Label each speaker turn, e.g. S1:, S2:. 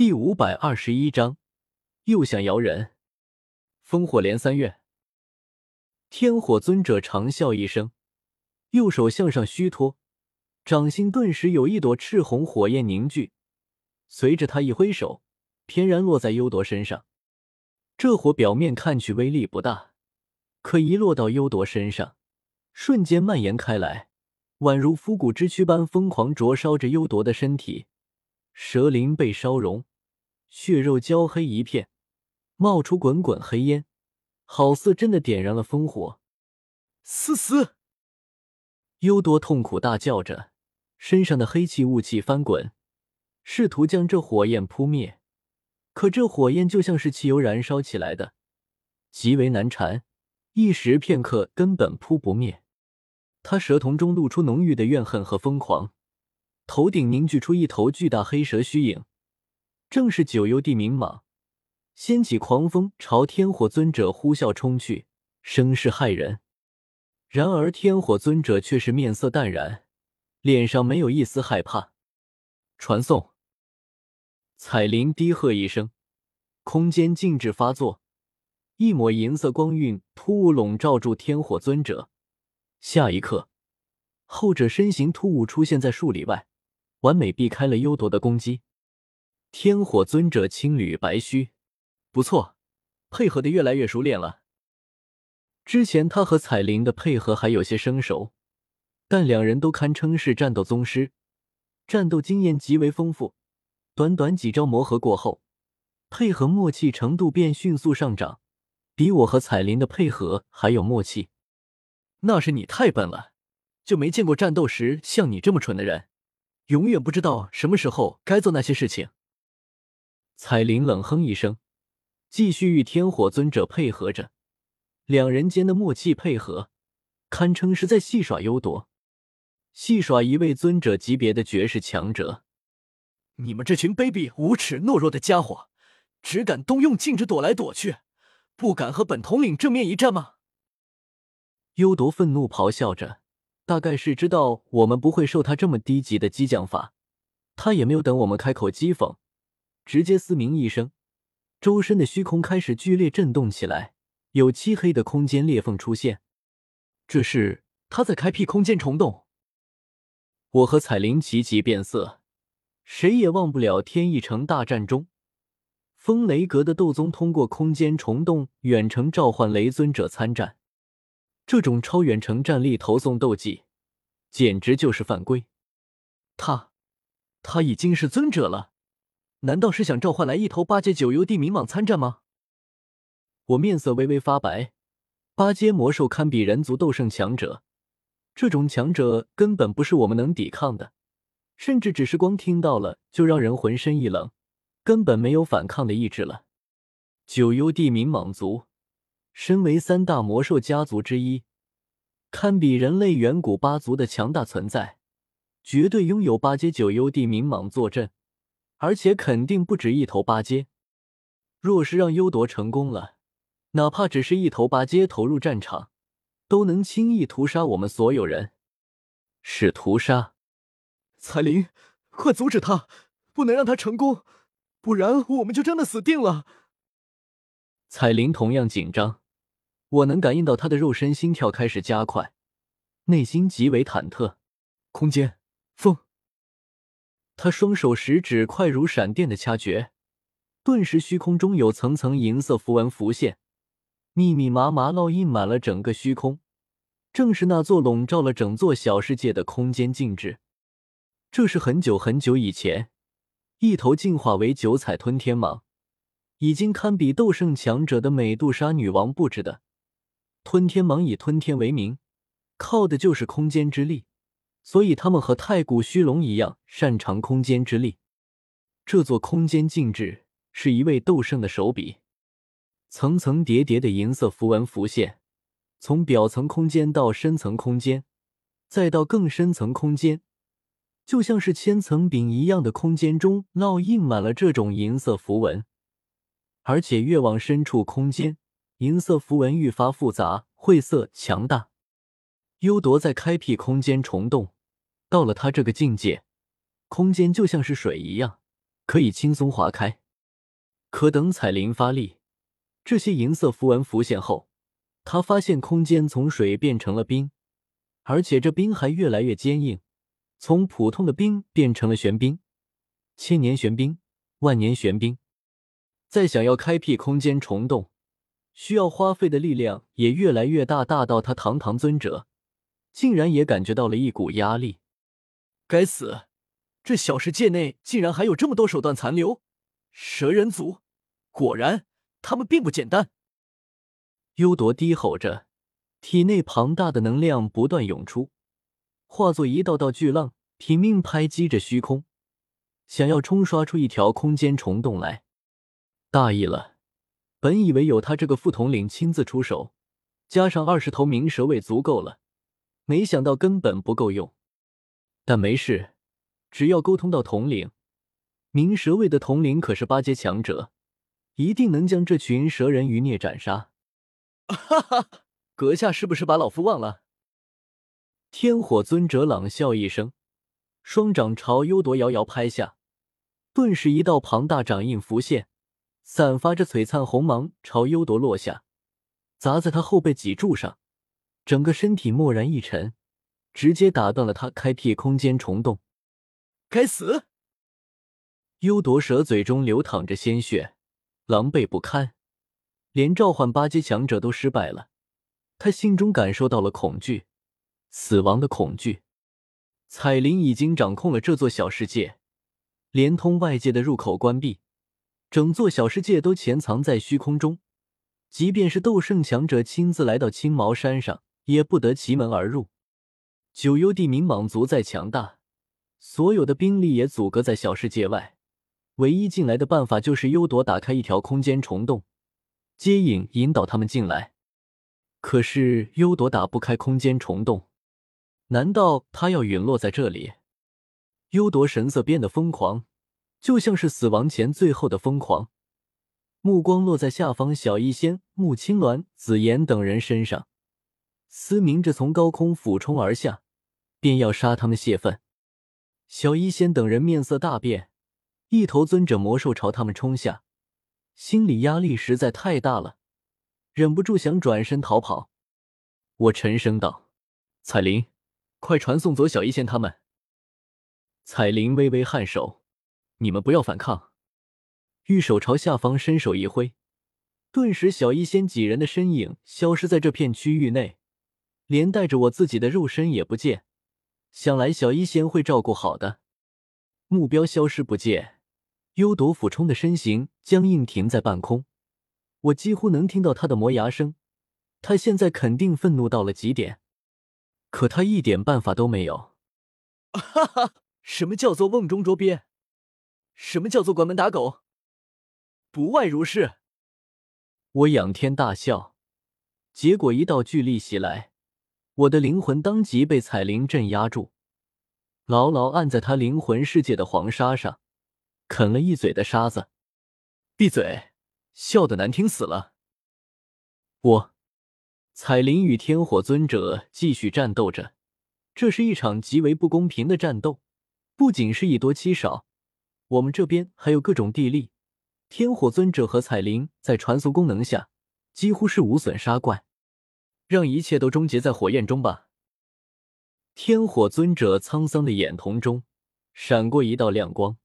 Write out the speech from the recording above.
S1: 第五百二十一章，又想摇人。烽火连三月，天火尊者长啸一声，右手向上虚托，掌心顿时有一朵赤红火焰凝聚。随着他一挥手，翩然落在幽铎身上。这火表面看去威力不大，可一落到幽铎身上，瞬间蔓延开来，宛如枯骨之躯般疯狂灼烧着幽铎的身体。蛇鳞被烧融。血肉焦黑一片，冒出滚滚黑烟，好似真的点燃了烽火。
S2: 死死！
S1: 幽多痛苦大叫着，身上的黑气雾气翻滚，试图将这火焰扑灭。可这火焰就像是汽油燃烧起来的，极为难缠，一时片刻根本扑不灭。他蛇瞳中露出浓郁的怨恨和疯狂，头顶凝聚出一头巨大黑蛇虚影。正是九幽地冥蟒，掀起狂风朝天火尊者呼啸冲去，声势骇人。然而天火尊者却是面色淡然，脸上没有一丝害怕。传送！彩铃低喝一声，空间静止发作，一抹银色光晕突兀笼罩住天火尊者。下一刻，后者身形突兀出现在数里外，完美避开了幽铎的攻击。天火尊者青缕白须，不错，配合的越来越熟练了。之前他和彩铃的配合还有些生熟，但两人都堪称是战斗宗师，战斗经验极为丰富。短短几招磨合过后，配合默契程度便迅速上涨，比我和彩铃的配合还有默契。那是你太笨了，就没见过战斗时像你这么蠢的人，永远不知道什么时候该做那些事情。彩铃冷哼一声，继续与天火尊者配合着，两人间的默契配合，堪称是在戏耍幽夺，戏耍一位尊者级别的绝世强者。
S2: 你们这群卑鄙无耻懦弱的家伙，只敢动用禁止躲来躲去，不敢和本统领正面一战吗？
S1: 幽夺愤怒咆哮着，大概是知道我们不会受他这么低级的激将法，他也没有等我们开口讥讽。直接嘶鸣一声，周身的虚空开始剧烈震动起来，有漆黑的空间裂缝出现。这是他在开辟空间虫洞。我和彩铃齐齐变色，谁也忘不了天意城大战中，风雷阁的斗宗通过空间虫洞远程召唤雷尊者参战，这种超远程战力投送斗技，简直就是犯规。他，他已经是尊者了。难道是想召唤来一头八阶九幽地冥蟒参战吗？我面色微微发白。八阶魔兽堪比人族斗圣强者，这种强者根本不是我们能抵抗的，甚至只是光听到了就让人浑身一冷，根本没有反抗的意志了。九幽地冥蟒族，身为三大魔兽家族之一，堪比人类远古八族的强大存在，绝对拥有八阶九幽地冥蟒坐镇。而且肯定不止一头八阶。若是让幽夺成功了，哪怕只是一头八阶投入战场，都能轻易屠杀我们所有人。是屠杀！
S2: 彩铃，快阻止他，不能让他成功，不然我们就真的死定了。
S1: 彩铃同样紧张，我能感应到他的肉身心跳开始加快，内心极为忐忑。
S2: 空间，风。
S1: 他双手食指快如闪电的掐诀，顿时虚空中有层层银色符文浮现，密密麻麻烙印满了整个虚空。正是那座笼罩了整座小世界的空间静止。这是很久很久以前，一头进化为九彩吞天蟒，已经堪比斗圣强者的美杜莎女王布置的。吞天蟒以吞天为名，靠的就是空间之力。所以他们和太古虚龙一样擅长空间之力。这座空间禁制是一位斗圣的手笔，层层叠叠的银色符文浮现，从表层空间到深层空间，再到更深层空间，就像是千层饼一样的空间中烙印满了这种银色符文。而且越往深处空间，银色符文愈发复杂、晦涩、强大。幽铎在开辟空间虫洞，到了他这个境界，空间就像是水一样，可以轻松划开。可等彩铃发力，这些银色符文浮现后，他发现空间从水变成了冰，而且这冰还越来越坚硬，从普通的冰变成了玄冰、千年玄冰、万年玄冰。再想要开辟空间虫洞，需要花费的力量也越来越大，大到他堂堂尊者竟然也感觉到了一股压力。
S2: 该死，这小世界内竟然还有这么多手段残留！蛇人族，果然他们并不简单。
S1: 幽铎低吼着，体内庞大的能量不断涌出，化作一道道巨浪，拼命拍击着虚空，想要冲刷出一条空间虫洞来。大意了，本以为有他这个副统领亲自出手，加上二十头冥蛇卫足够了，没想到根本不够用。但没事，只要沟通到统领。明蛇卫的统领可是八阶强者，一定能将这群蛇人余孽斩杀。
S2: 哈哈，阁下是不是把老夫忘了？
S1: 天火尊者冷笑一声，双掌朝幽铎遥遥拍下，顿时一道庞大掌印浮现，散发着璀璨红芒，朝幽铎落下，砸在他后背脊柱上，整个身体蓦然一沉，直接打断了他开辟空间虫洞。
S2: 该死！
S1: 幽夺蛇嘴中流淌着鲜血，狼狈不堪，连召唤八阶强者都失败了。他心中感受到了恐惧，死亡的恐惧。彩铃已经掌控了这座小世界，连通外界的入口关闭，整座小世界都潜藏在虚空中。即便是斗圣强者亲自来到青毛山上，也不得其门而入。九幽地冥蟒族再强大，所有的兵力也阻隔在小世界外。唯一进来的办法就是幽铎打开一条空间虫洞，接引引导他们进来。可是幽铎打不开空间虫洞，难道他要陨落在这里？幽铎神色变得疯狂，就像是死亡前最后的疯狂。目光落在下方小医仙、穆青鸾、紫妍等人身上，嘶鸣着从高空俯冲而下，便要杀他们泄愤。小医仙等人面色大变。一头尊者魔兽朝他们冲下，心理压力实在太大了，忍不住想转身逃跑。我沉声道：“彩铃，快传送走小医仙他们。”彩铃微微颔首：“你们不要反抗。”玉手朝下方伸手一挥，顿时小医仙几人的身影消失在这片区域内，连带着我自己的肉身也不见。想来小医仙会照顾好的。目标消失不见。幽夺俯冲的身形僵硬停在半空，我几乎能听到他的磨牙声。他现在肯定愤怒到了极点，可他一点办法都没有。
S2: 哈哈，什么叫做瓮中捉鳖？什么叫做关门打狗？不外如是。
S1: 我仰天大笑，结果一道巨力袭来，我的灵魂当即被彩铃镇压住，牢牢按在他灵魂世界的黄沙上。啃了一嘴的沙子，
S2: 闭嘴！笑得难听死了。
S1: 我，彩铃与天火尊者继续战斗着，这是一场极为不公平的战斗。不仅是以多欺少，我们这边还有各种地利。天火尊者和彩铃在传送功能下几乎是无损杀怪，
S2: 让一切都终结在火焰中吧。
S1: 天火尊者沧桑的眼瞳中闪过一道亮光。